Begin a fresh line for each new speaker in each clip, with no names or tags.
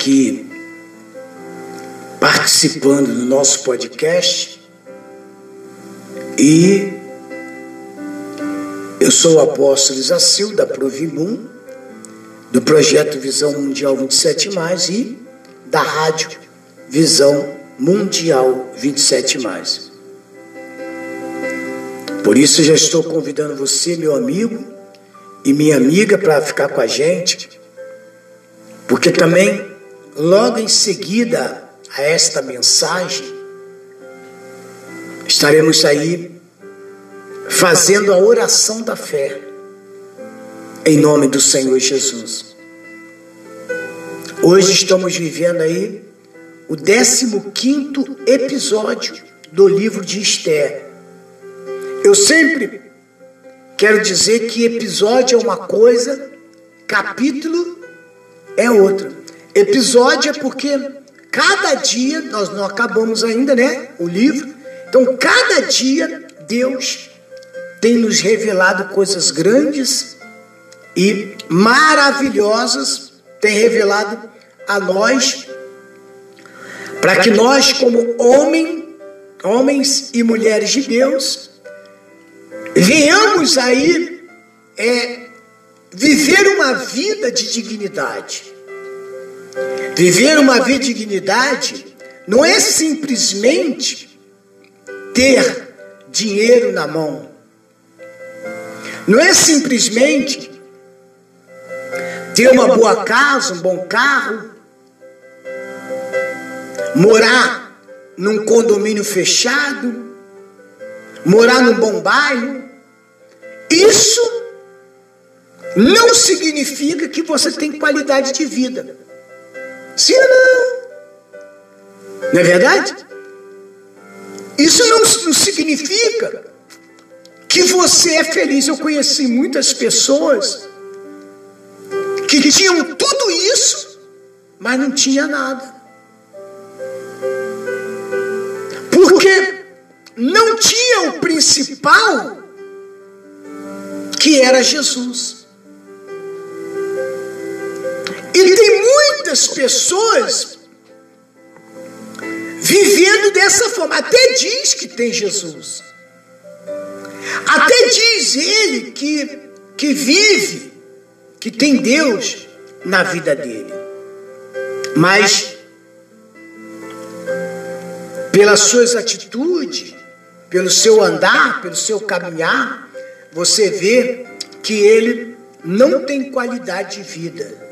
Aqui participando do nosso podcast. E eu sou o apóstolo Isacil, da Provimum, do projeto Visão Mundial 27, e da rádio Visão Mundial 27. Por isso já estou convidando você, meu amigo e minha amiga, para ficar com a gente, porque também logo em seguida a esta mensagem estaremos aí fazendo a oração da fé em nome do Senhor Jesus. Hoje estamos vivendo aí o 15 episódio do livro de Esther. Eu sempre quero dizer que episódio é uma coisa, capítulo é outra. Episódio é porque cada dia, nós não acabamos ainda, né? O livro. Então, cada dia, Deus tem nos revelado coisas grandes e maravilhosas, tem revelado a nós, para que nós, como homem, homens e mulheres de Deus, venhamos aí é, viver uma vida de dignidade. Viver uma vida de dignidade não é simplesmente ter dinheiro na mão. Não é simplesmente ter uma boa casa, um bom carro, morar num condomínio fechado, morar num bom bairro. Isso não significa que você tem qualidade de vida. Sim ou não? Não é verdade? Isso não, significa que você é feliz. Eu conheci muitas pessoas que tinham tudo isso, mas não tinha nada. Porque não tinha o principal que era Jesus. Muitas pessoas vivendo dessa forma. Até diz que tem Jesus. Até diz ele que, que vive, que tem Deus na vida dele. Mas, pelas suas atitudes, pelo seu andar, pelo seu caminhar, você vê que ele não tem qualidade de vida.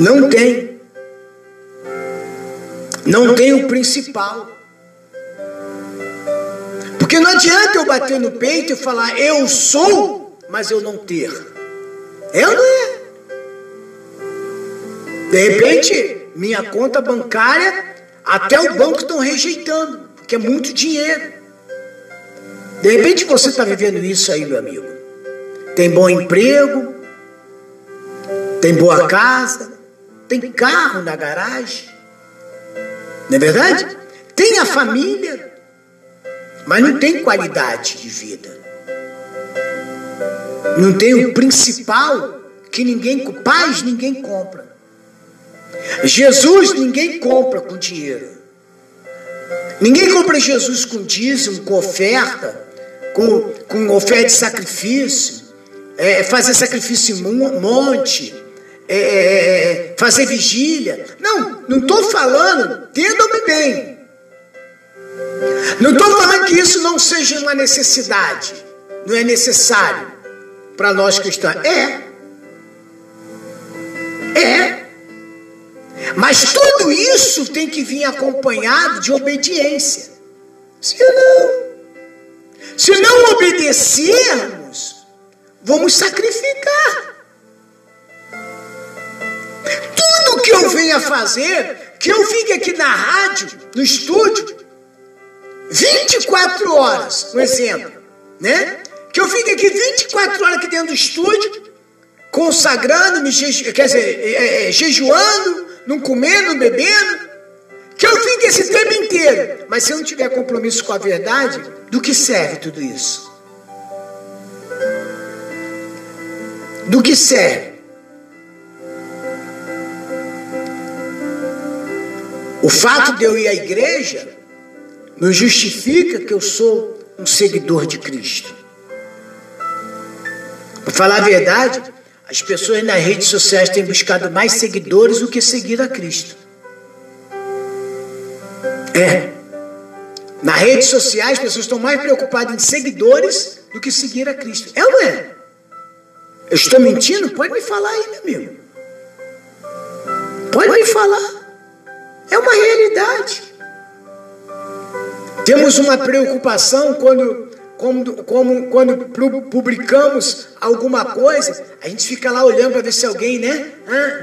Não tem. Não tem o principal. Porque não adianta eu bater no peito e falar eu sou, mas eu não ter. É ou não é? De repente, minha conta bancária, até o banco estão rejeitando, porque é muito dinheiro. De repente você está vivendo isso aí, meu amigo. Tem bom emprego, tem boa casa, tem carro na garagem. Não é verdade? Tem a família, mas não tem qualidade de vida. Não tem o principal que ninguém, paz ninguém compra. Jesus ninguém compra com dinheiro. Ninguém compra Jesus com dízimo, com oferta com, com oferta de sacrifício, é, fazer sacrifício em monte, é, é, é fazer vigília. Não, não estou falando, entendam-me bem. Não estou falando que isso não seja uma necessidade, não é necessário para nós cristãos. É. É. Mas tudo isso tem que vir acompanhado de obediência. Se não, se não obedecermos, vamos sacrificar. Venha fazer, que eu fique aqui na rádio, no estúdio, 24 horas, um exemplo, né? Que eu fique aqui 24 horas aqui dentro do estúdio, consagrando, me, quer dizer, é, é, jejuando, não comendo, não bebendo, que eu fique esse tempo inteiro. Mas se eu não tiver compromisso com a verdade, do que serve tudo isso? Do que serve? O fato de eu ir à igreja não justifica que eu sou um seguidor de Cristo. Para falar a verdade, as pessoas nas redes sociais têm buscado mais seguidores do que seguir a Cristo. É. Nas redes sociais, as pessoas estão mais preocupadas em seguidores do que seguir a Cristo. É ou não é? Eu estou mentindo? Pode me falar aí, meu amigo. Pode me falar. É uma realidade. Temos uma preocupação quando, como, quando publicamos alguma coisa, a gente fica lá olhando para ver se alguém, né?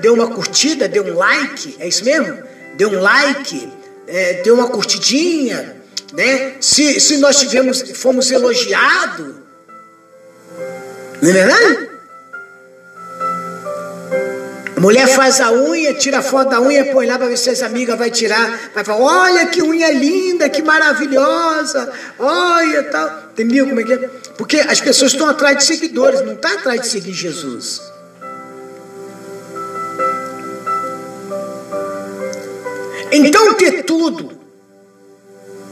Deu uma curtida, deu um like, é isso mesmo? Deu um like, é, deu uma curtidinha, né? Se, se nós tivemos, fomos elogiados, não é verdade? Mulher faz a unha, tira a foto da unha, põe lá para ver se as amigas vai tirar. Vai falar, olha que unha linda, que maravilhosa, olha tal. Entendeu como é que é? Porque as pessoas estão atrás de seguidores, não está atrás de seguir Jesus. Então ter tudo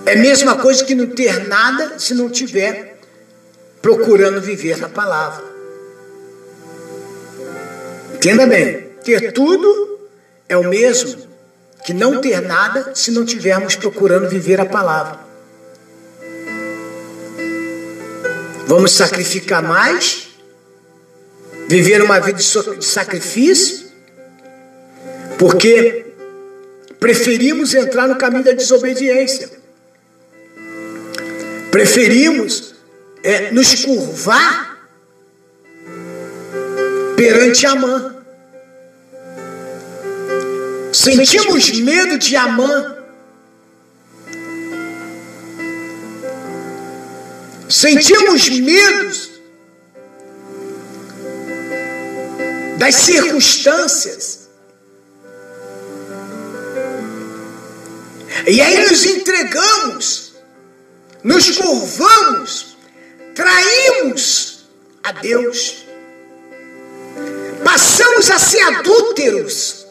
é a mesma coisa que não ter nada se não tiver procurando viver a palavra. Entenda bem. Ter tudo é o mesmo que não ter nada se não tivermos procurando viver a palavra. Vamos sacrificar mais, viver uma vida de sacrifício, porque preferimos entrar no caminho da desobediência. Preferimos é, nos curvar perante a mãe. Sentimos medo de Amã. Sentimos medos das circunstâncias. E aí nos entregamos, nos curvamos, traímos a Deus, passamos a ser adúlteros.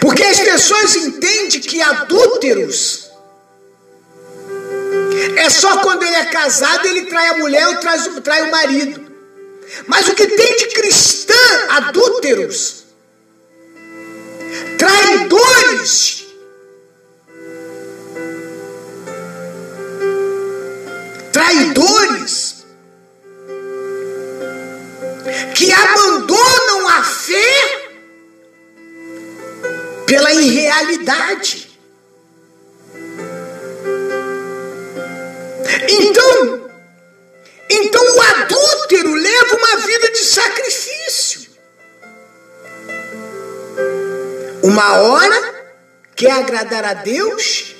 Porque as pessoas entendem que adúlteros é só quando ele é casado ele trai a mulher ou trai, trai o marido. Mas o que tem de cristã adúlteros, traidores, traidores, que abandonam pela irrealidade. Então, então o adúltero leva uma vida de sacrifício. Uma hora quer agradar a Deus,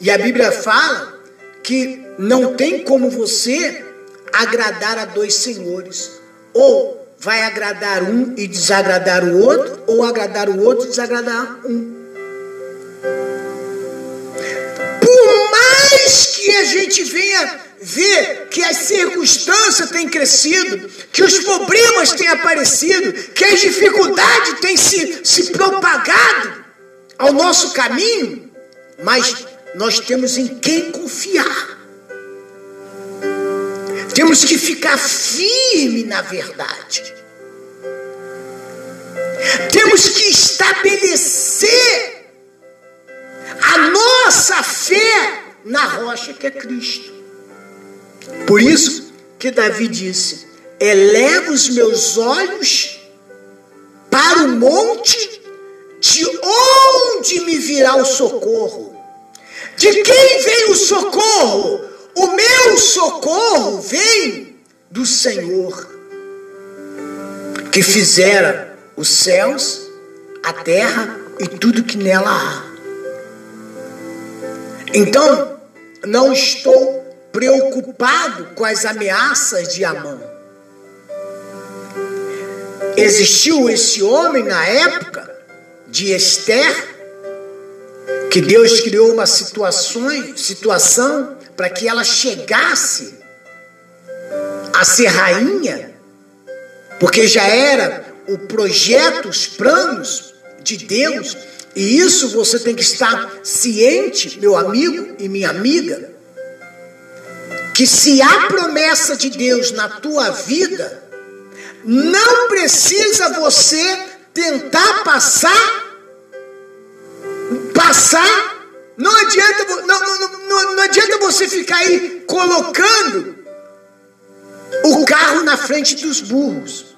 e a Bíblia fala que não tem como você agradar a dois senhores. Ou vai agradar um e desagradar o outro, ou agradar o outro e desagradar um. Que a gente venha ver que as circunstâncias têm crescido, que os problemas têm aparecido, que as dificuldades têm se, se propagado ao nosso caminho, mas nós temos em quem confiar. Temos que ficar firme na verdade. temos que estabelecer a nossa fé na rocha que é Cristo. Por isso que Davi disse: eleva os meus olhos para o monte, de onde me virá o socorro? De quem vem o socorro? O meu socorro vem do Senhor, que fizera os céus, a terra e tudo que nela há. Então, não estou preocupado com as ameaças de Amã. Existiu esse homem na época de Esther, que Deus criou uma situação, situação para que ela chegasse a ser rainha, porque já era o projeto, os planos de Deus, e isso você tem que estar ciente, meu amigo e minha amiga, que se há promessa de Deus na tua vida, não precisa você tentar passar, passar. Não adianta, não, não, não, não adianta você ficar aí colocando o carro na frente dos burros.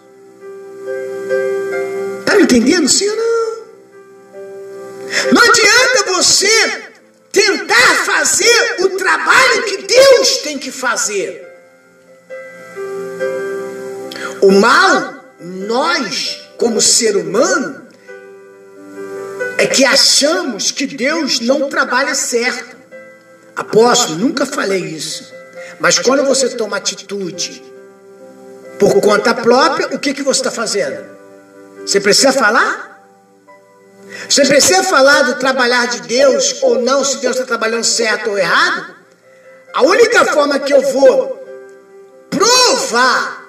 Tá me entendendo, sim ou não? Não adianta você tentar fazer o trabalho que Deus tem que fazer. O mal, nós, como ser humano, é que achamos que Deus não trabalha certo. Apóstolo, nunca falei isso. Mas quando você toma atitude por conta própria, o que, que você está fazendo? Você precisa falar? Você precisa falar do trabalhar de Deus ou não, se Deus está trabalhando certo ou errado? A única forma que eu vou provar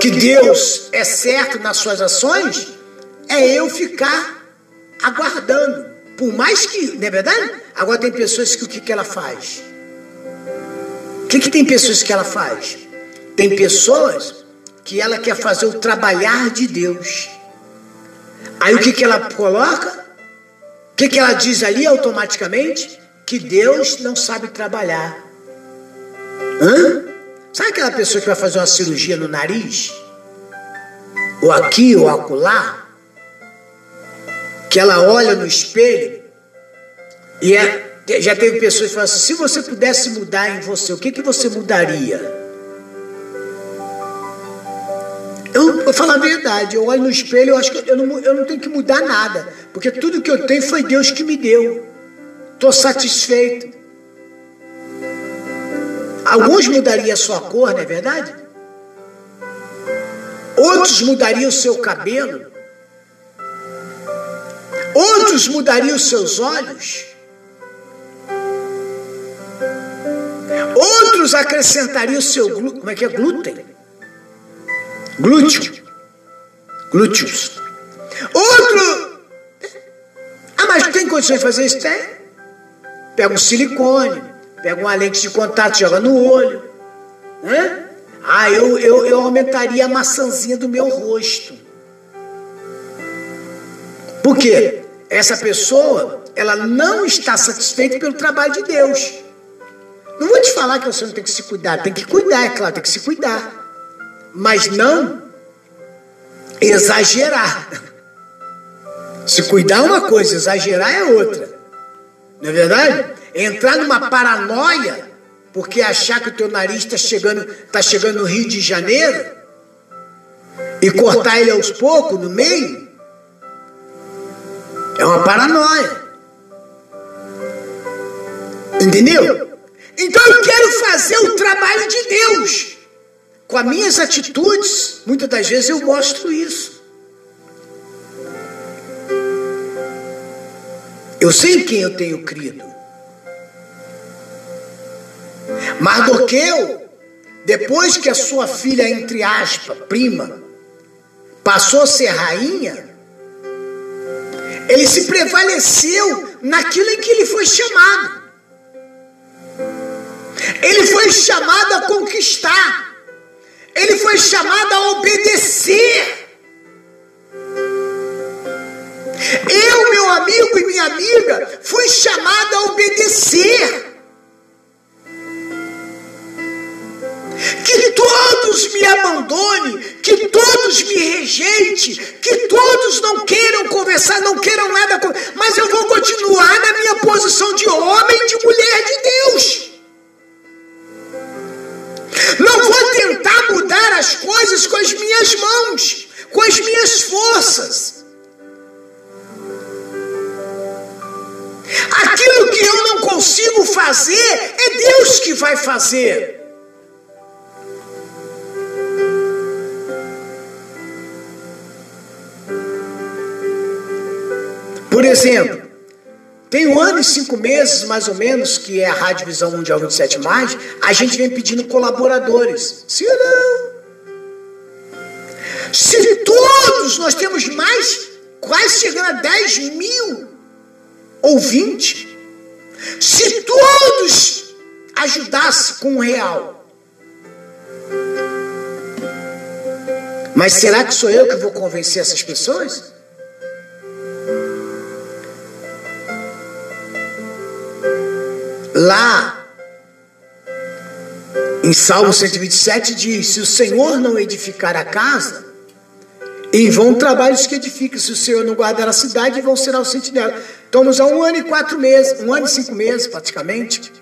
que Deus é certo nas suas ações é eu ficar aguardando. Por mais que, não é verdade? Agora tem pessoas que o que, que ela faz? O que, que tem pessoas que ela faz? Tem pessoas que ela quer fazer o trabalhar de Deus. Aí o que, que ela coloca? O que, que ela diz ali automaticamente? Que Deus não sabe trabalhar. Hã? Sabe aquela pessoa que vai fazer uma cirurgia no nariz? Ou aqui, ou acolá? Que ela olha no espelho e é, já teve pessoas que falam assim: se você pudesse mudar em você, o que, que você mudaria? Eu vou falar a verdade, eu olho no espelho, eu acho que eu não, eu não tenho que mudar nada, porque tudo que eu tenho foi Deus que me deu. Estou satisfeito. Alguns mudariam a sua cor, não é verdade? Outros mudariam o seu cabelo. Outros mudariam os seus olhos. Outros acrescentariam o seu glúten. Como é que é glúten? Glúteo. Glúteos. Outro. Ah, mas tem condições de fazer isso? Tem. Pega um silicone, pega uma lente de contato, joga no olho. Né? Ah, eu, eu, eu aumentaria a maçãzinha do meu rosto. Por quê? Essa pessoa, ela não está satisfeita pelo trabalho de Deus. Não vou te falar que você não tem que se cuidar, tem que cuidar, é claro, tem que se cuidar mas não exagerar. Se cuidar é uma coisa, exagerar é outra. Não é verdade? Entrar numa paranoia porque achar que o teu nariz está chegando, tá chegando no Rio de Janeiro e cortar ele aos poucos no meio é uma paranoia. Entendeu? Então eu quero fazer o trabalho de Deus. Com as minhas atitudes, muitas das vezes eu mostro isso. Eu sei em quem eu tenho crido. Mardoqueu, depois que a sua filha, entre aspas, prima, passou a ser rainha, ele se prevaleceu naquilo em que ele foi chamado. Ele foi chamado a conquistar. Ele foi chamado a obedecer. amigo e minha amiga, fui chamado a obedecer. Que todos me abandonem, que todos me rejeitem, que todos não queiram conversar, não queiram nada, mas eu vou continuar na minha posição de homem, de mulher de Deus. Não vou tentar mudar as coisas com as minhas mãos, com as minhas forças. Aquilo que eu não consigo fazer, é Deus que vai fazer. Por exemplo, tem um ano e cinco meses, mais ou menos, que é a Rádio Visão Mundial 27, mais, a gente vem pedindo colaboradores. Ou não? Se todos nós temos mais, quase chegando a 10 mil ouvintes, se todos ajudassem com um real, mas será que sou eu que vou convencer essas pessoas? Lá em Salmo 127 diz: Se o Senhor não edificar a casa, em vão trabalhos que edificam. Se o Senhor não guardar a cidade, vão ser ao sentinela. Estamos há um ano e quatro meses, um ano e cinco meses praticamente.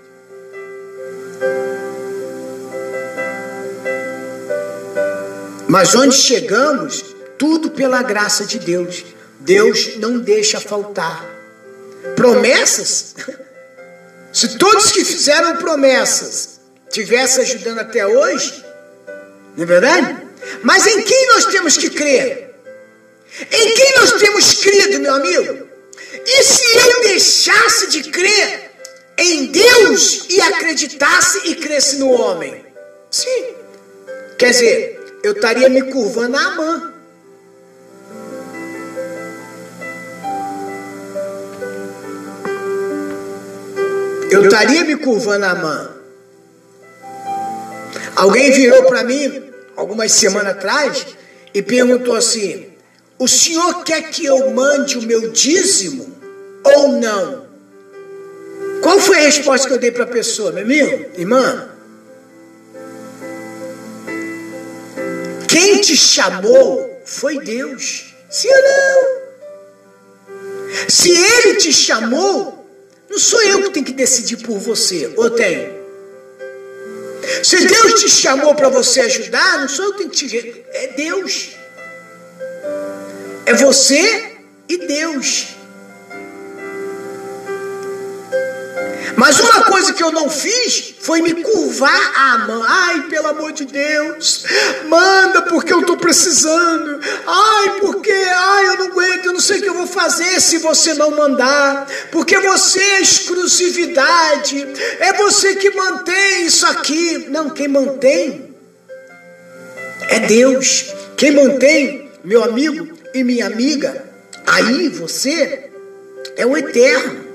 Mas onde chegamos, tudo pela graça de Deus. Deus não deixa faltar. Promessas se todos que fizeram promessas tivessem ajudando até hoje, não é verdade? Mas em quem nós temos que crer? Em quem nós temos crido, meu amigo? E se eu deixasse de crer em Deus e acreditasse e cresce no homem? Sim. Quer dizer, eu estaria me curvando a Amã. Eu estaria me curvando a mão. Alguém virou para mim, algumas semanas atrás, e perguntou assim: O senhor quer que eu mande o meu dízimo ou não? Qual foi a resposta que eu dei para a pessoa, meu amigo, irmã? Quem te chamou foi Deus. Sim ou não? Se ele te chamou, não sou eu que tenho que decidir por você, ou tem? Se Deus te chamou para você ajudar, não sou eu que tenho que te. É Deus. É você e Deus. Mas uma coisa que eu não fiz foi me curvar à mão. Ai, pelo amor de Deus, manda porque eu estou precisando. Ai, porque, ai, eu não aguento, eu não sei o que eu vou fazer se você não mandar. Porque você é exclusividade, é você que mantém isso aqui. Não, quem mantém é Deus. Quem mantém, meu amigo e minha amiga, aí você é o eterno.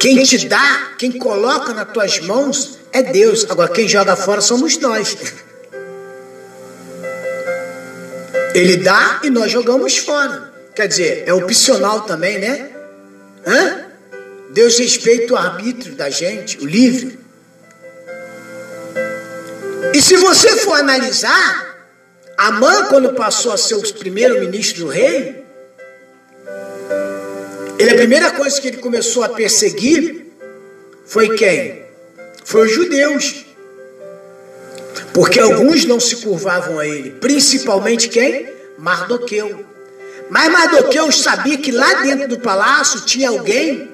Quem te dá, quem coloca nas tuas mãos é Deus. Agora, quem joga fora somos nós. Ele dá e nós jogamos fora. Quer dizer, é opcional também, né? Hã? Deus respeita o arbítrio da gente, o livre. E se você for analisar, Amã, quando passou a ser o primeiro ministro do rei, ele, a primeira coisa que ele começou a perseguir foi quem? Foi os judeus. Porque alguns não se curvavam a ele, principalmente quem? Mardoqueu. Mas Mardoqueu sabia que lá dentro do palácio tinha alguém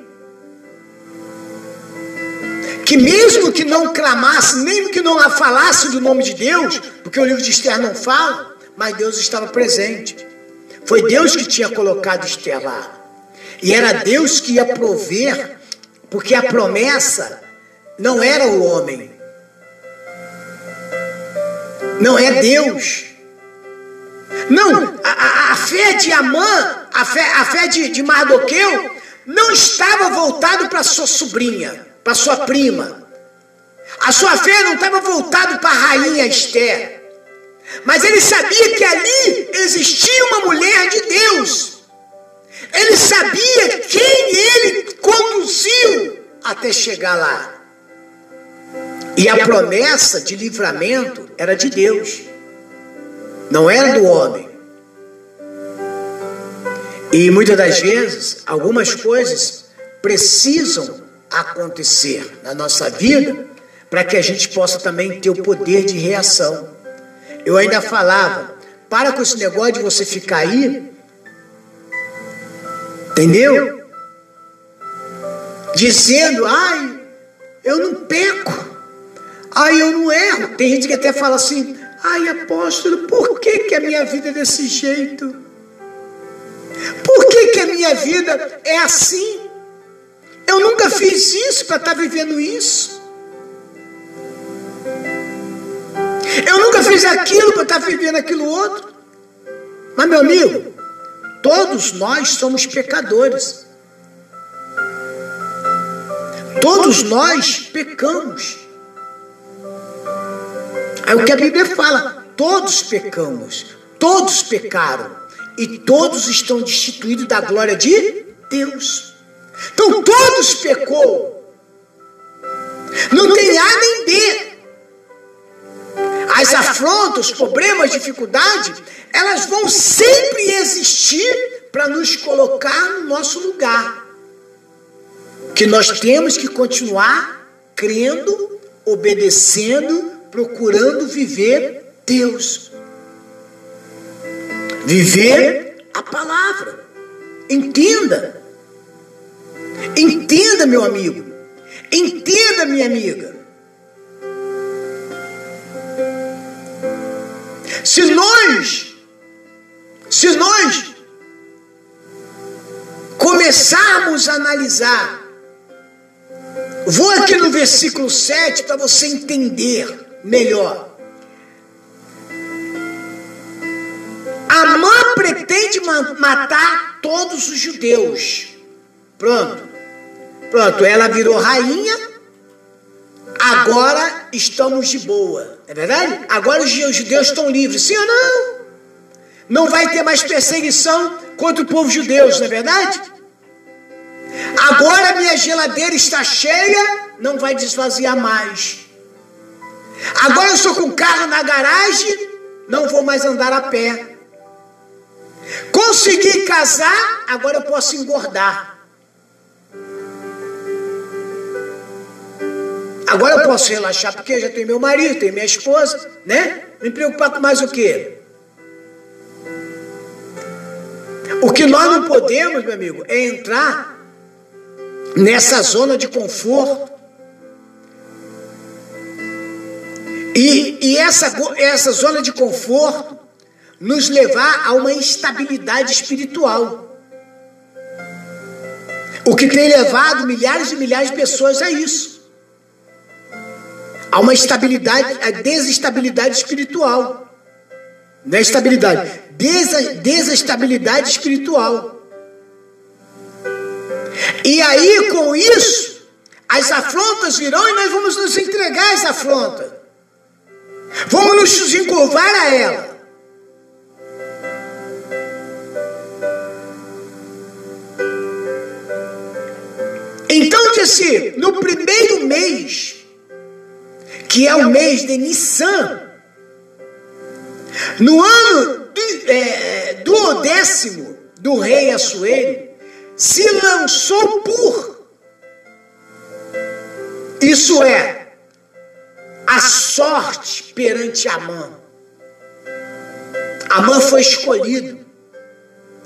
que mesmo que não clamasse, nem que não falasse do nome de Deus, porque o livro de Esther não fala, mas Deus estava presente. Foi Deus que tinha colocado Esther lá. E era Deus que ia prover, porque a promessa não era o homem. Não é Deus. Não, a, a, a fé de Amã, a fé, a fé de, de Mardoqueu, não estava voltado para sua sobrinha, para sua prima. A sua fé não estava voltada para a rainha Esther. Mas ele sabia que ali existia uma mulher de Deus Ele sabia quem ele conduziu até chegar lá. E a promessa de livramento era de Deus, não era do homem. E muitas das vezes, algumas coisas precisam acontecer na nossa vida para que a gente possa também ter o poder de reação. Eu ainda falava, para com esse negócio de você ficar aí, entendeu? Dizendo, ai, eu não peco, ai, eu não erro. Tem gente que até fala assim, ai, apóstolo, por que, que a minha vida é desse jeito? Por que, que a minha vida é assim? Eu nunca fiz isso para estar tá vivendo isso. Eu nunca fiz aquilo para estar tá vivendo aquilo outro. Mas, meu amigo, todos nós somos pecadores. Todos nós pecamos. É o que a Bíblia fala: todos pecamos, todos pecaram e todos estão destituídos da glória de Deus. Então todos pecou. Não tem A nem B. As afrontas, problemas, dificuldades, elas vão sempre existir para nos colocar no nosso lugar. Que nós temos que continuar crendo, obedecendo, procurando viver Deus. Viver a palavra. Entenda. Entenda, meu amigo. Entenda, minha amiga. Se nós, se nós começarmos a analisar, vou aqui no versículo 7 para você entender melhor. Amã pretende matar todos os judeus. Pronto. Pronto, ela virou rainha. Agora estamos de boa. É verdade? Agora os judeus estão livres. Sim ou não? Não vai ter mais perseguição contra o povo judeu, não é verdade? Agora minha geladeira está cheia, não vai desvaziar mais. Agora eu estou com carro na garagem, não vou mais andar a pé. Consegui casar, agora eu posso engordar. Agora eu posso relaxar porque já tenho meu marido, tenho minha esposa, né? Me preocupar com mais o quê? O que nós não podemos, meu amigo, é entrar nessa zona de conforto. E, e essa, essa zona de conforto nos levar a uma instabilidade espiritual. O que tem levado milhares e milhares de pessoas a isso. Há uma estabilidade, a desestabilidade espiritual. Não é estabilidade, desa, desestabilidade espiritual. E aí, com isso, as afrontas virão e nós vamos nos entregar às afrontas. Vamos nos encurvar a ela. Então disse, no primeiro mês que é o mês de Nissan. No ano do, é, do décimo do rei Assuero, se lançou por, isso é, a sorte perante Amã. Amã foi escolhido,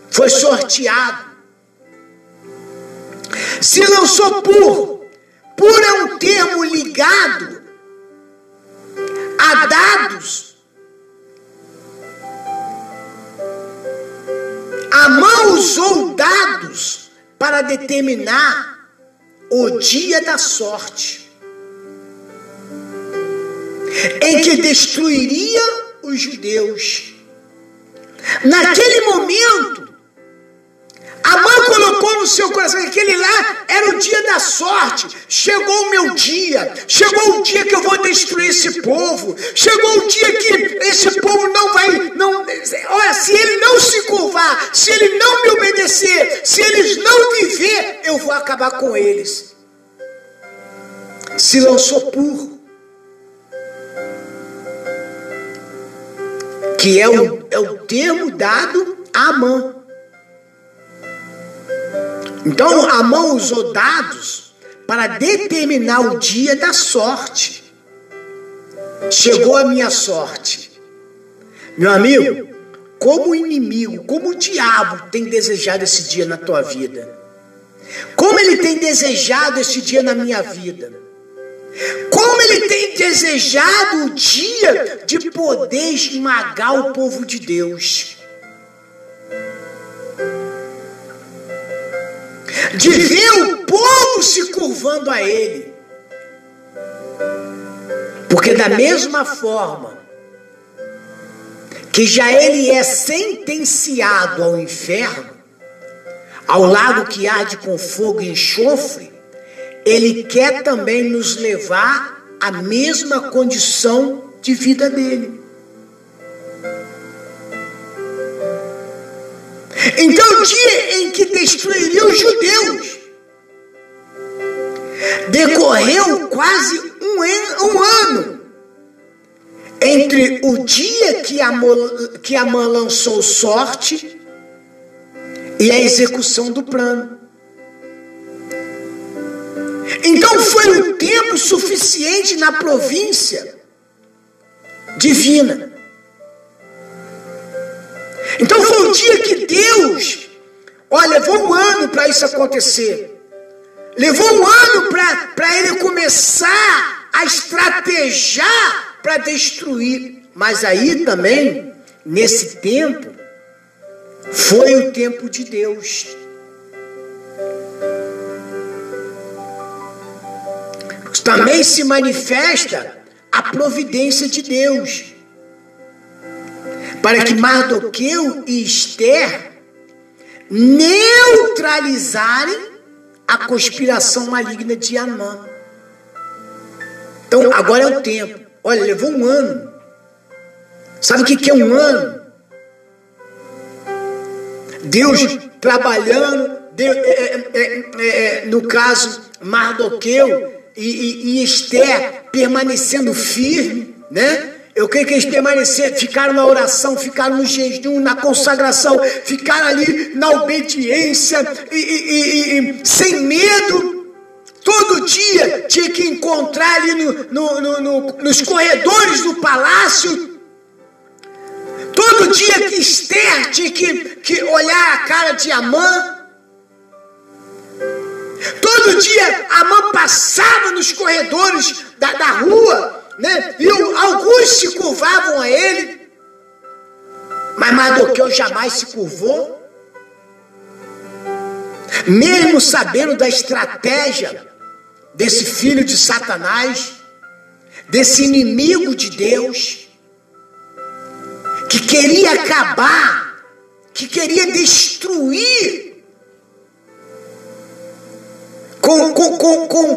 foi sorteado. Se lançou por, por é um termo ligado a dados. Amã usou dados para determinar o dia da sorte, em que destruiria os judeus. Naquele momento, a mãe colocou no seu coração que aquele lá era o dia da sorte. Chegou o meu dia. Chegou o dia que eu vou destruir esse povo. Chegou o dia que esse povo não vai. Não, olha, se ele não se curvar se ele não me obedecer, se eles não viver, eu vou acabar com eles. Se lançou puro. Que é o, é o termo dado a Amã. Então Amã usou dados para determinar o dia da sorte. Chegou a minha sorte. Meu amigo, como o inimigo, como o diabo tem desejado esse dia na tua vida. Como ele tem desejado esse dia na minha vida. Como ele tem desejado o dia de poder esmagar o povo de Deus. De ver o povo se curvando a ele. Porque da mesma forma que já ele é sentenciado ao inferno, ao lago que arde com fogo e enxofre, ele quer também nos levar à mesma condição de vida dele. Então, o dia em que destruiria os judeus decorreu quase um, um ano entre o dia que Amã, que Amã lançou sorte e a execução do plano. Então foi um tempo suficiente na província divina. Então foi um dia que Deus, olha, levou um ano para isso acontecer. Levou um ano para ele começar a estrategiar para destruir. Mas aí também, nesse tempo, foi o tempo de Deus. Também se manifesta a providência de Deus. Para que Mardoqueu e Esther neutralizarem a conspiração maligna de Amã. Então, agora é o tempo. Olha, levou um ano. Sabe o que é um ano? Deus trabalhando, Deus, é, é, é, é no caso Mardoqueu e, e, e Esther permanecendo firme, né? Eu creio que eles permaneceram, ficaram na oração, ficaram no jejum, na consagração, ficaram ali na obediência e, e, e sem medo. Todo dia tinha que encontrar ali no, no, no, nos corredores do palácio. Todo dia que Esther tinha que, que olhar a cara de Amã. Todo dia Amã passava nos corredores da, da rua, né? E alguns se curvavam a ele. Mas Mardoqueu jamais se curvou. Mesmo sabendo da estratégia desse filho de Satanás, desse inimigo de Deus, que queria acabar, que queria destruir com, com, com, com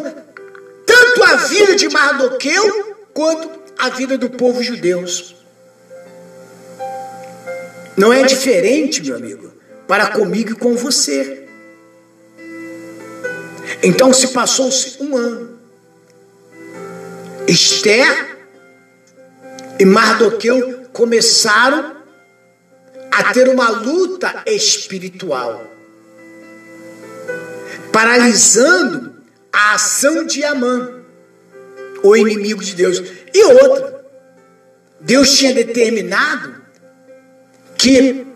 tanto a vida de Mardoqueu quanto a vida do povo judeu. Não é diferente, meu amigo, para comigo e com você. Então se passou-se um ano. Esther e Mardoqueu começaram a ter uma luta espiritual, paralisando a ação de Amã, o inimigo de Deus. E outra, Deus tinha determinado que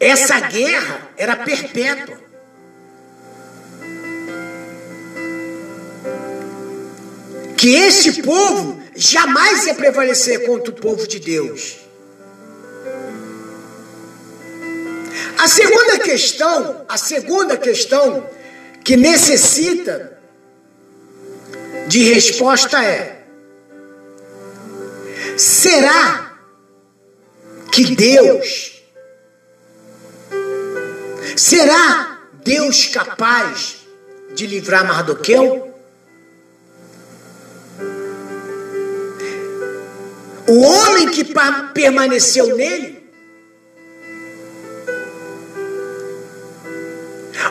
essa guerra era perpétua. que este povo jamais ia prevalecer contra o povo de Deus. A segunda questão, a segunda questão que necessita de resposta é: será que Deus, será Deus capaz de livrar Mardoqueu? O homem que permaneceu nele?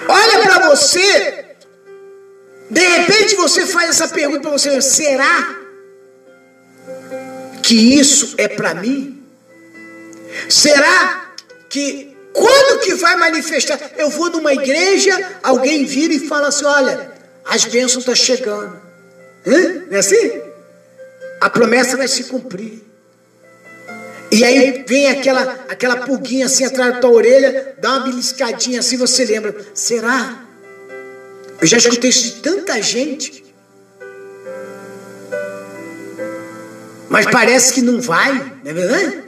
Olha para você de repente você faz essa pergunta para você: será que isso é para mim? Será que quando que vai manifestar? Eu vou numa igreja, alguém vira e fala assim: olha, as bênçãos estão tá chegando. Hã? Não é assim? A promessa vai se cumprir. E aí vem aquela, aquela pulguinha assim atrás da tua orelha, dá uma beliscadinha assim, você lembra. Será? Eu já escutei isso de tanta gente. Mas parece que não vai, não é verdade?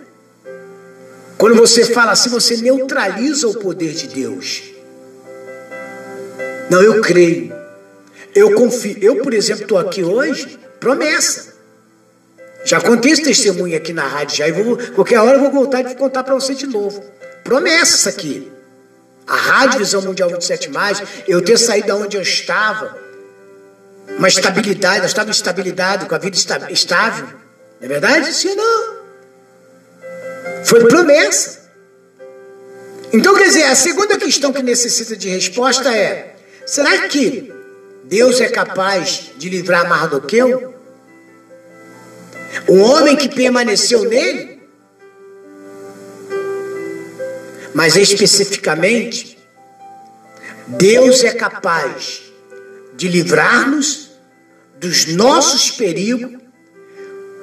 Quando você fala assim, você neutraliza o poder de Deus. Não, eu creio. Eu confio. Eu, por exemplo, estou aqui hoje, promessa. Já contei esse testemunho aqui na rádio já, e vou, qualquer hora eu vou voltar e contar para você de novo. Promessa aqui. A Rádio Visão Mundial 27, eu ter saído da onde eu estava, uma estabilidade, eu estava estabilidade, com a vida estável. Não é verdade? Sim, não. Foi promessa. Então, quer dizer, a segunda questão que necessita de resposta é: será que Deus é capaz de livrar Mardoqueu? O homem que permaneceu nele, mas especificamente, Deus é capaz de livrar-nos dos nossos perigos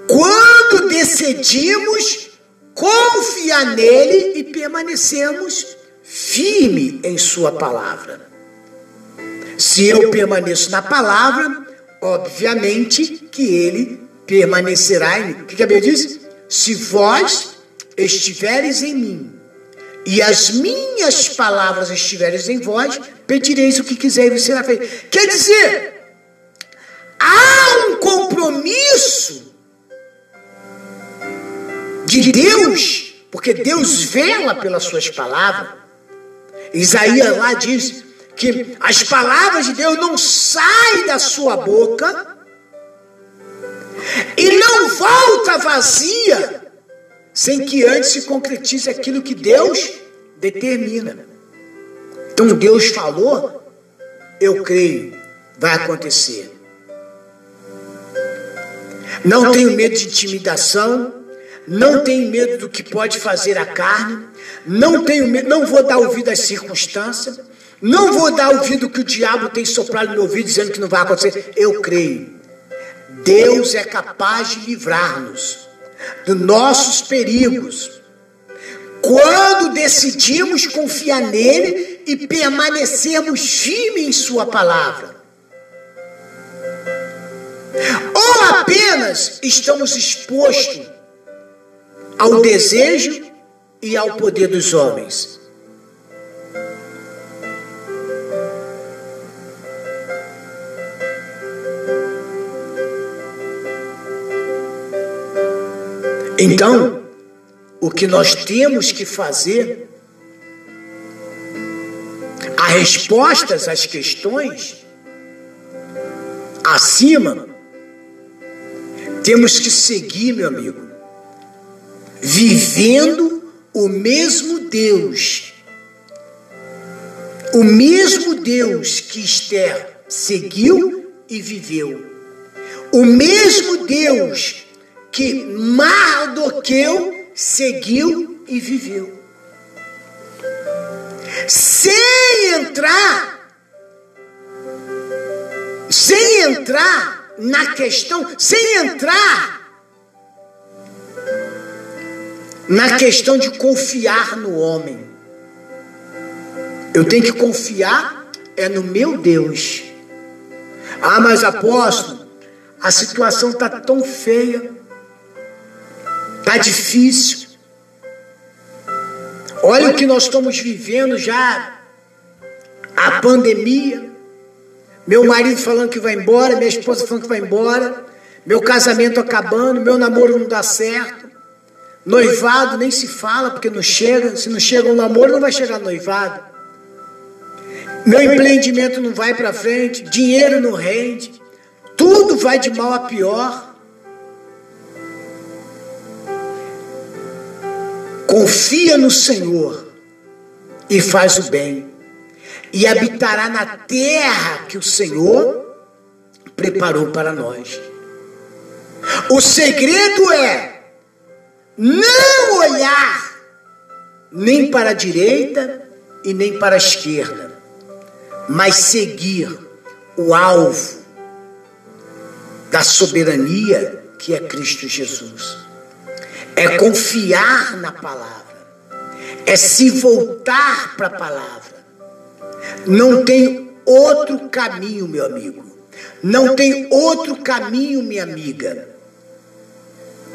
quando decidimos confiar nele e permanecemos firme em sua palavra. Se eu permaneço na palavra, obviamente que ele permanecerá em mim. O que, a Bíblia diz? Se vós estiveres em mim e as minhas palavras estiveres em vós, pedireis o que quiseres e será feito. Quer dizer, há um compromisso de Deus, porque Deus vela pelas suas palavras. Isaías lá diz que as palavras de Deus não saem da sua boca e não volta vazia sem que antes se concretize aquilo que Deus determina. Então Deus falou, eu creio, vai acontecer. Não tenho medo de intimidação, não tenho medo do que pode fazer a carne, não tenho medo, não vou dar ouvido às circunstâncias, não vou dar ouvido que o diabo tem soprado no meu ouvido dizendo que não vai acontecer. Eu creio. Deus é capaz de livrar-nos dos nossos perigos. Quando decidimos confiar nele e permanecermos firmes em Sua palavra. Ou apenas estamos expostos ao desejo e ao poder dos homens. Então, o que nós temos que fazer, a respostas às questões? Acima, temos que seguir, meu amigo, vivendo o mesmo Deus, o mesmo Deus que Esther seguiu e viveu, o mesmo Deus que Mardoqueu seguiu e viveu. Sem entrar, sem entrar na questão, sem entrar na questão de confiar no homem. Eu tenho que confiar é no meu Deus. Ah, mas apóstolo, a situação está tão feia. Está difícil. Olha o que nós estamos vivendo já. A pandemia. Meu marido falando que vai embora, minha esposa falando que vai embora. Meu casamento acabando, meu namoro não dá certo. Noivado nem se fala, porque não chega. Se não chega o namoro, não vai chegar noivado. Meu empreendimento não vai para frente, dinheiro não rende. Tudo vai de mal a pior. Confia no Senhor e faz o bem. e habitará na terra que o Senhor preparou para nós. O segredo é não olhar nem para a direita e nem para a esquerda, mas seguir o alvo da soberania que é Cristo Jesus. É confiar na palavra, é se voltar para a palavra. Não tem outro caminho, meu amigo. Não tem outro caminho, minha amiga.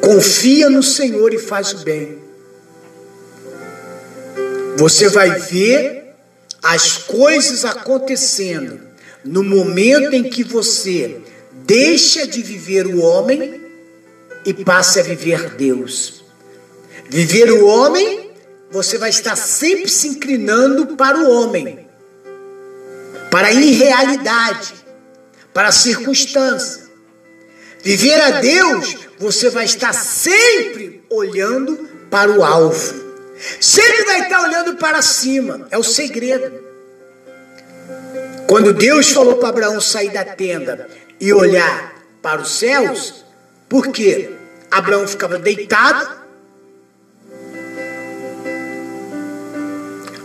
Confia no Senhor e faz o bem. Você vai ver as coisas acontecendo no momento em que você deixa de viver o homem e passa a viver Deus. Viver o homem, você vai estar sempre se inclinando para o homem, para a irrealidade, para a circunstância. Viver a Deus, você vai estar sempre olhando para o alvo. Sempre vai estar olhando para cima. É o segredo. Quando Deus falou para Abraão sair da tenda e olhar para os céus, por quê? Abraão ficava deitado,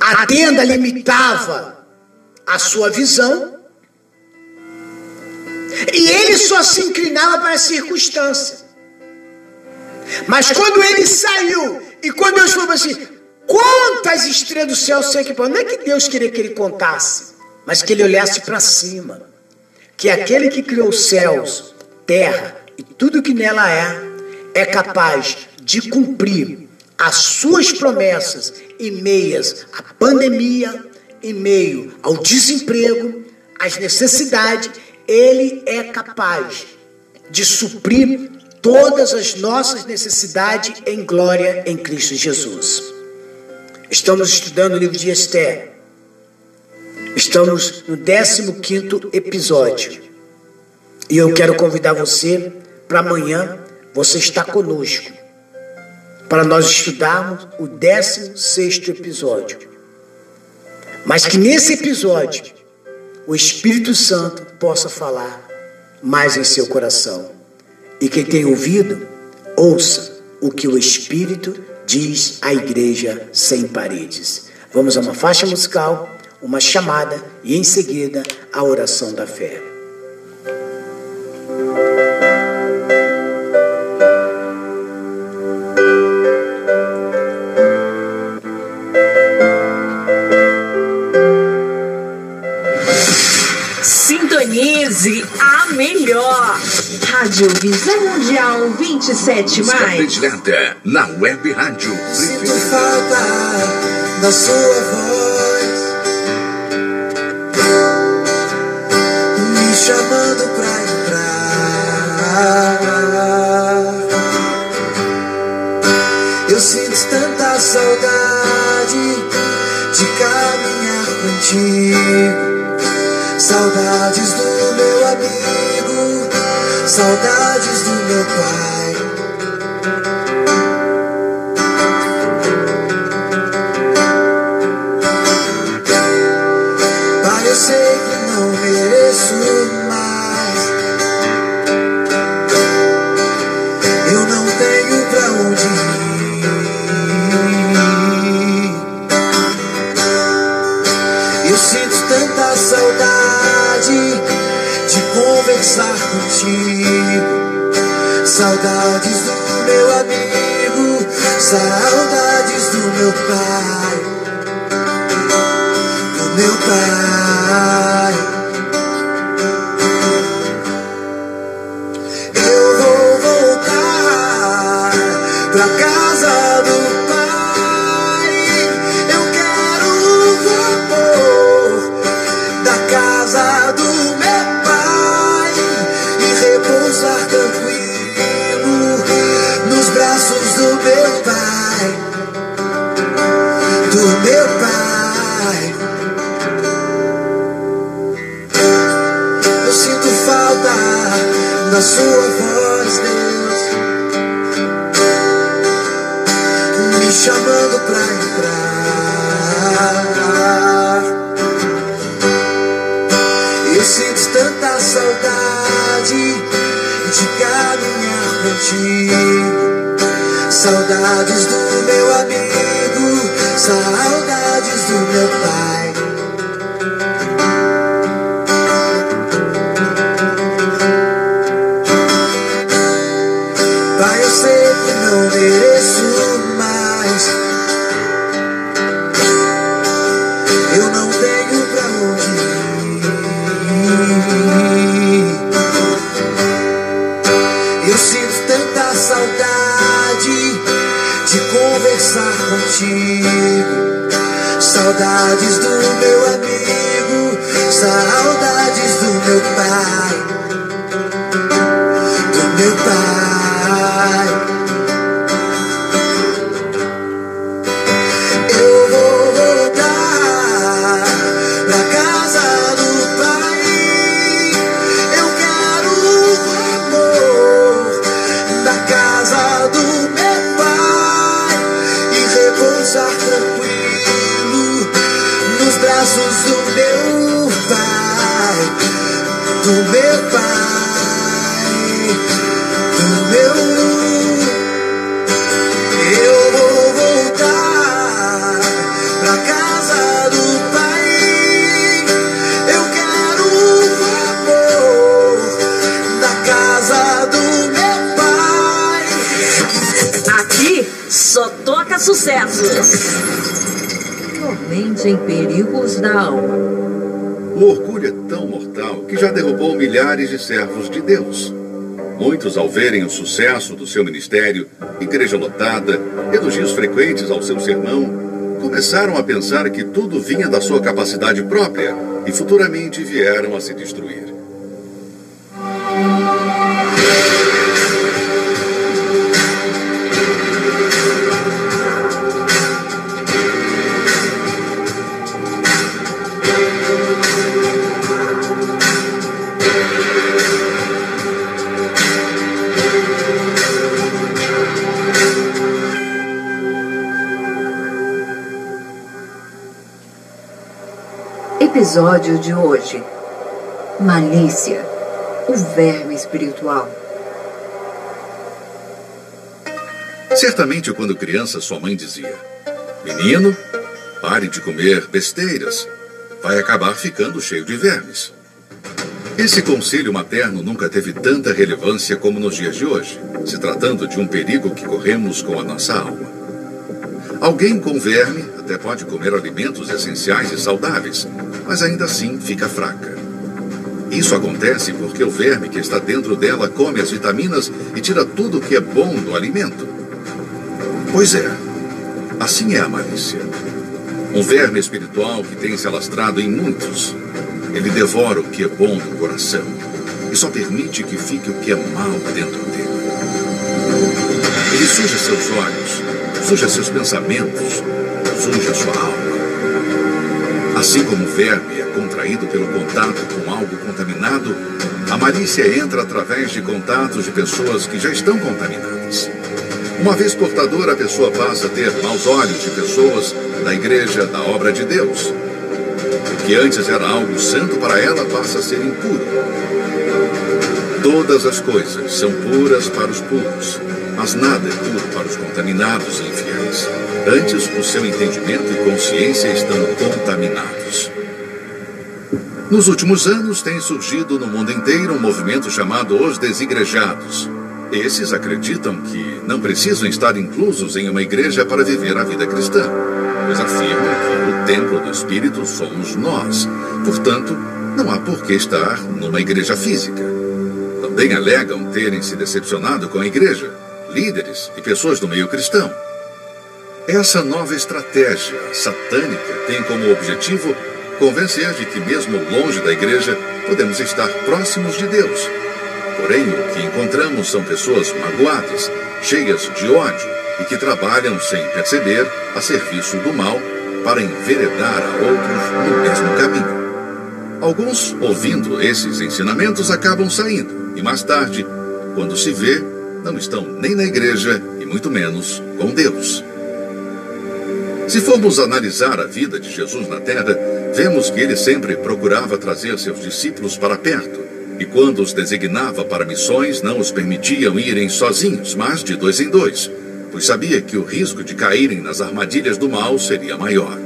a tenda limitava a sua visão, e ele só se inclinava para a circunstância. Mas quando ele saiu, e quando Deus falou assim: quantas estrelas do céu você equipou? Não é que Deus queria que ele contasse, mas que ele olhasse para cima. Que aquele que criou os céus, terra e tudo que nela é, é capaz de cumprir as suas promessas em meias à pandemia, em meio ao desemprego, às necessidades, ele é capaz de suprir todas as nossas necessidades em glória em Cristo Jesus. Estamos estudando o livro de Esther. Estamos no 15 episódio. E eu quero convidar você para amanhã você estar conosco para nós estudarmos o 16 episódio. Mas que nesse episódio o Espírito Santo possa falar mais em seu coração. E quem tem ouvido, ouça o que o Espírito diz à igreja sem paredes. Vamos a uma faixa musical, uma chamada e em seguida a oração da fé.
Rádio Visão Mundial 27
Música
mais.
predileta na web rádio.
Sinto falta da sua voz Saudades do meu pai saudade de caminhar contigo. Saudades do meu amigo, saudades do meu pai. Saudades
Somente em perigos da alma.
O orgulho é tão mortal que já derrubou milhares de servos de Deus. Muitos, ao verem o sucesso do seu ministério, igreja lotada, elogios frequentes ao seu sermão, começaram a pensar que tudo vinha da sua capacidade própria e futuramente vieram a se destruir.
Episódio de hoje: Malícia, o verme espiritual.
Certamente, quando criança, sua mãe dizia: Menino, pare de comer besteiras, vai acabar ficando cheio de vermes. Esse conselho materno nunca teve tanta relevância como nos dias de hoje, se tratando de um perigo que corremos com a nossa alma. Alguém com verme até pode comer alimentos essenciais e saudáveis, mas ainda assim fica fraca. Isso acontece porque o verme que está dentro dela come as vitaminas e tira tudo que é bom do alimento. Pois é, assim é a malícia. Um verme espiritual que tem se alastrado em muitos. Ele devora o que é bom do coração e só permite que fique o que é mal dentro dele. Ele suja seus olhos, suja seus pensamentos, suja sua alma. Assim como o verme é contraído pelo contato com algo contaminado, a malícia entra através de contatos de pessoas que já estão contaminadas. Uma vez portadora, a pessoa passa a ter maus olhos de pessoas da igreja, da obra de Deus. O que antes era algo santo para ela passa a ser impuro. Todas as coisas são puras para os puros, mas nada é puro para os contaminados e infiéis. Antes, o seu entendimento e consciência estão contaminados. Nos últimos anos, tem surgido no mundo inteiro um movimento chamado Os Desigrejados. Esses acreditam que não precisam estar inclusos em uma igreja para viver a vida cristã, pois afirmam que o templo do Espírito somos nós. Portanto, não há por que estar numa igreja física. Também alegam terem se decepcionado com a igreja, líderes e pessoas do meio cristão. Essa nova estratégia satânica tem como objetivo convencer de que, mesmo longe da igreja, podemos estar próximos de Deus. Porém, o que encontramos são pessoas magoadas, cheias de ódio e que trabalham sem perceber a serviço do mal para enveredar a outros no mesmo caminho. Alguns, ouvindo esses ensinamentos, acabam saindo e mais tarde, quando se vê, não estão nem na igreja e muito menos com Deus. Se formos analisar a vida de Jesus na terra, vemos que ele sempre procurava trazer seus discípulos para perto E quando os designava para missões, não os permitiam irem sozinhos, mas de dois em dois, pois sabia que o risco de caírem nas armadilhas do mal seria maior.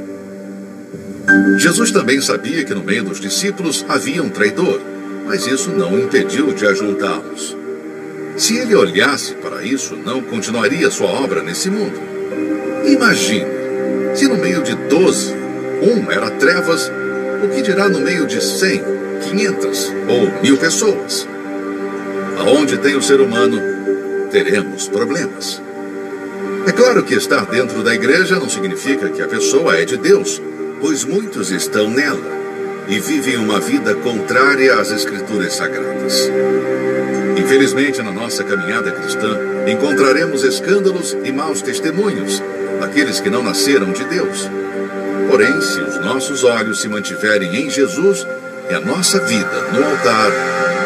Jesus também sabia que no meio dos discípulos havia um traidor, mas isso não o impediu de ajuntá-los. Se ele olhasse para isso, não continuaria sua obra nesse mundo. Imagine, se no meio de doze, um era trevas, o que dirá no meio de cem, quinhentas ou mil pessoas? Aonde tem o ser humano, teremos problemas. É claro que estar dentro da igreja não significa que a pessoa é de Deus, pois muitos estão nela e vivem uma vida contrária às Escrituras Sagradas. Infelizmente, na nossa caminhada cristã, encontraremos escândalos e maus testemunhos daqueles que não nasceram de Deus. Porém, se os nossos olhos se mantiverem em Jesus e a nossa vida no altar,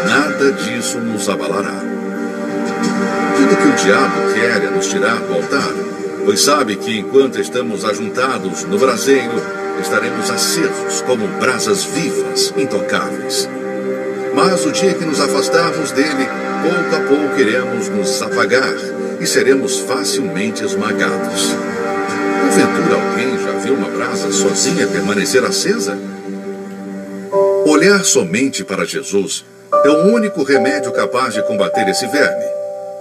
nada disso nos abalará. Tudo que o diabo quer é nos tirar do altar, pois sabe que enquanto estamos ajuntados no braseiro, estaremos acesos como brasas vivas, intocáveis. Mas o dia que nos afastarmos dele, pouco a pouco iremos nos apagar e seremos facilmente esmagados. Porventura alguém já viu uma brasa sozinha permanecer acesa? Olhar somente para Jesus é o único remédio capaz de combater esse verme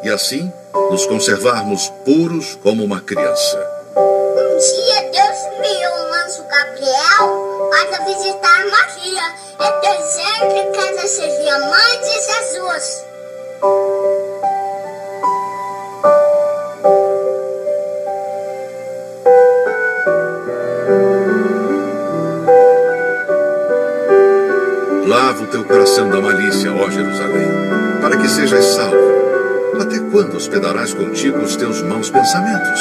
e assim nos conservarmos puros como uma criança.
Um dia Deus enviou o anjo Gabriel para visitar Maria e dizer que ela seria mãe de Jesus.
Lava o teu coração da malícia, ó Jerusalém, para que sejas salvo. Até quando hospedarás contigo os teus maus pensamentos?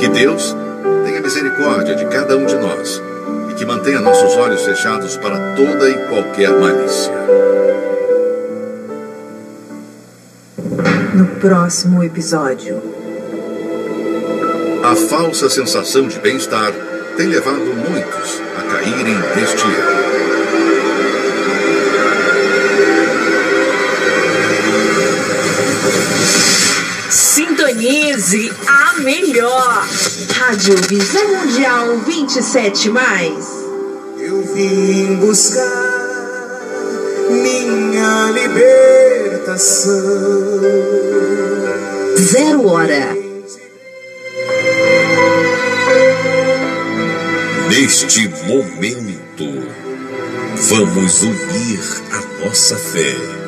Que Deus tenha misericórdia de cada um de nós e que mantenha nossos olhos fechados para toda e qualquer malícia.
No próximo episódio.
A falsa sensação de bem-estar tem levado muitos a caírem neste erro.
Sintonize a melhor.
Rádio Visão Mundial 27 mais.
Eu vim buscar minha libertação.
Zero hora.
Neste momento, vamos unir a nossa fé.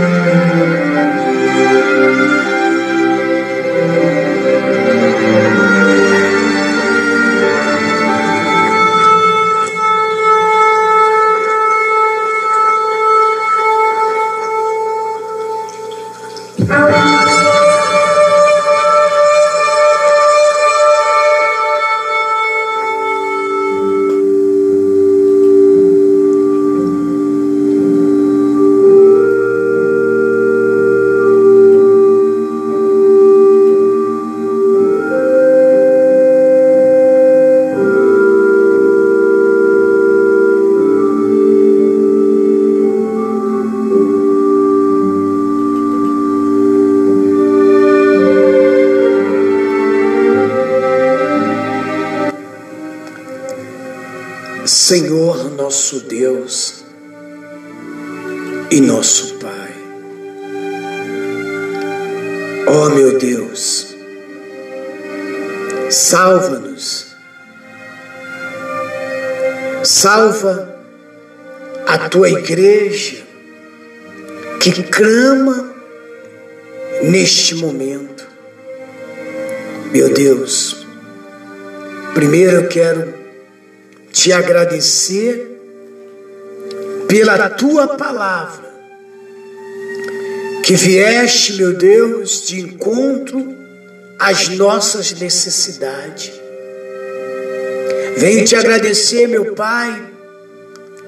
Senhor nosso Deus e nosso Pai. Ó meu Deus, salva-nos, salva a tua igreja que clama neste momento. Meu Deus, primeiro eu quero te agradecer pela tua palavra, que vieste, meu Deus, de encontro às nossas necessidades. Venho te agradecer, meu Pai,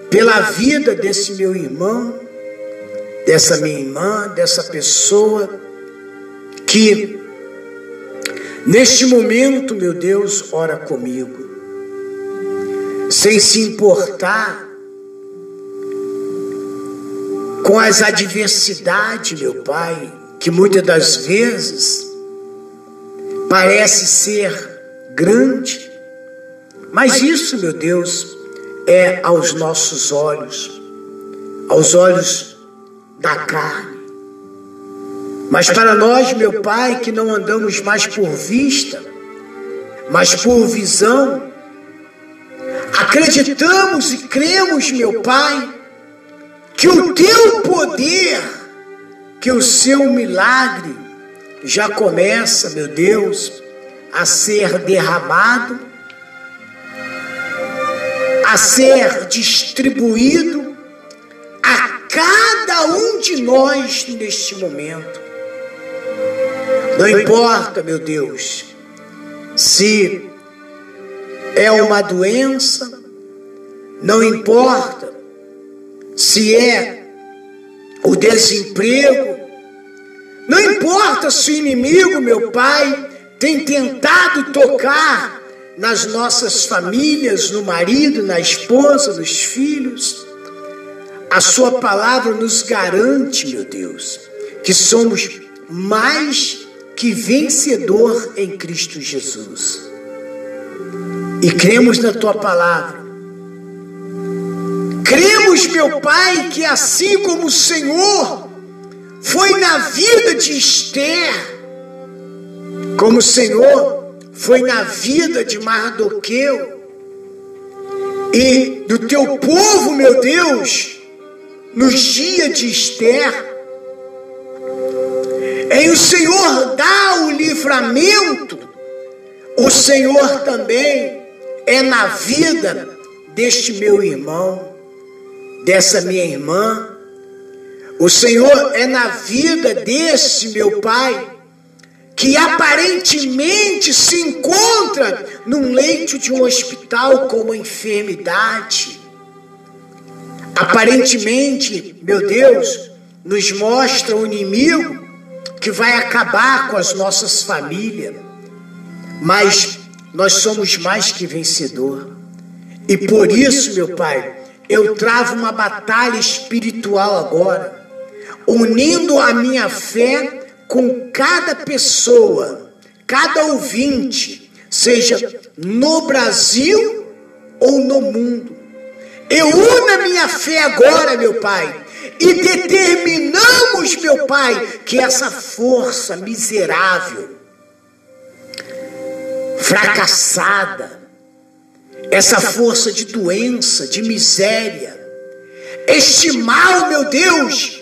pela vida desse meu irmão dessa minha irmã, dessa pessoa que neste momento, meu Deus, ora comigo, sem se importar com as adversidades, meu Pai, que muitas das vezes parece ser grande, mas isso, meu Deus, é aos nossos olhos, aos olhos da carne. Mas para nós, meu Pai, que não andamos mais por vista, mas por visão, acreditamos e cremos, meu Pai, que o teu poder, que o seu milagre já começa, meu Deus, a ser derramado, a ser distribuído a cada um de nós neste momento. Não importa, meu Deus, se é uma doença, não importa se é o desemprego, não importa se o inimigo, meu Pai, tem tentado tocar nas nossas famílias, no marido, na esposa, nos filhos. A Sua palavra nos garante, meu Deus, que somos mais que vencedor em Cristo Jesus. E cremos na Tua palavra. Cremos, meu Pai, que assim como o Senhor foi na vida de Esther, como o Senhor foi na vida de Mardoqueu e do teu povo, meu Deus, nos dias de Esther, em o Senhor dá o livramento, o Senhor também é na vida deste meu irmão, dessa minha irmã, o Senhor é na vida desse meu pai, que aparentemente se encontra num leito de um hospital com uma enfermidade. Aparentemente, meu Deus, nos mostra o inimigo que vai acabar com as nossas famílias, mas nós somos mais que vencedor. E por isso, meu Pai, eu travo uma batalha espiritual agora, unindo a minha fé com cada pessoa, cada ouvinte, seja no Brasil ou no mundo. Eu uno a minha fé agora, meu Pai, e determinamos, meu Pai, que essa força miserável, fracassada, essa força de doença, de miséria, este mal, meu Deus,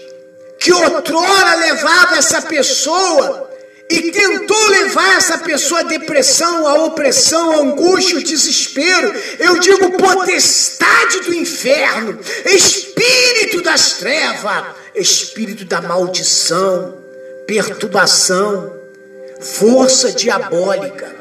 que outrora levava essa pessoa e tentou levar essa pessoa à depressão, à opressão, à angústia, ao desespero. Eu digo potestade do inferno, espírito das trevas, espírito da maldição, perturbação, força diabólica.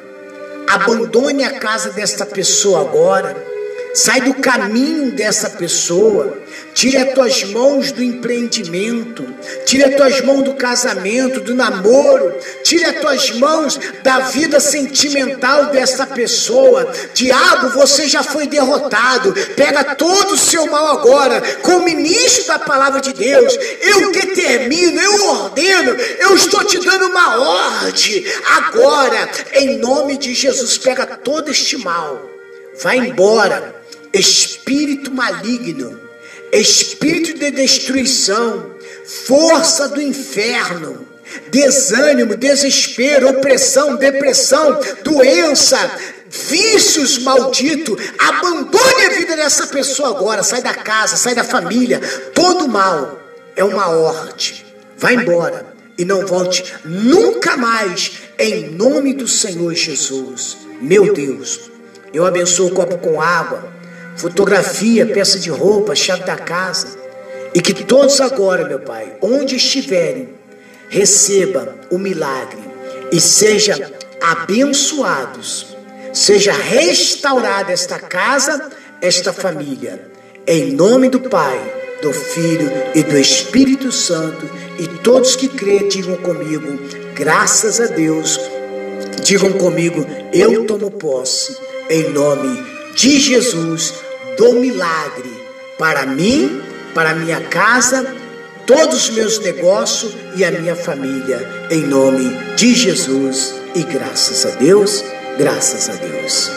Abandone a casa desta pessoa agora. Sai do caminho dessa pessoa. Tire as tuas mãos do empreendimento, tire as tuas mãos do casamento, do namoro, tire as tuas mãos da vida sentimental dessa pessoa. Diabo, você já foi derrotado. Pega todo o seu mal agora, como ministro da palavra de Deus. Eu determino, eu ordeno, eu estou te dando uma ordem agora, em nome de Jesus. Pega todo este mal, vai embora, espírito maligno espírito de destruição, força do inferno, desânimo, desespero, opressão, depressão, doença, vícios malditos. Abandone a vida dessa pessoa agora. Sai da casa, sai da família. Todo mal é uma ordem. Vai embora e não volte nunca mais, em nome do Senhor Jesus. Meu Deus, eu abençoo o copo com água fotografia, peça de roupa, chave da casa. E que todos agora, meu Pai, onde estiverem, receba o milagre e sejam abençoados. Seja restaurada esta casa, esta família. Em nome do Pai, do Filho e do Espírito Santo. E todos que crêem, digam comigo, graças a Deus. Digam comigo, eu tomo posse, em nome de Jesus, do milagre para mim, para minha casa, todos os meus negócios e a minha família, em nome de Jesus. E graças a Deus, graças a Deus.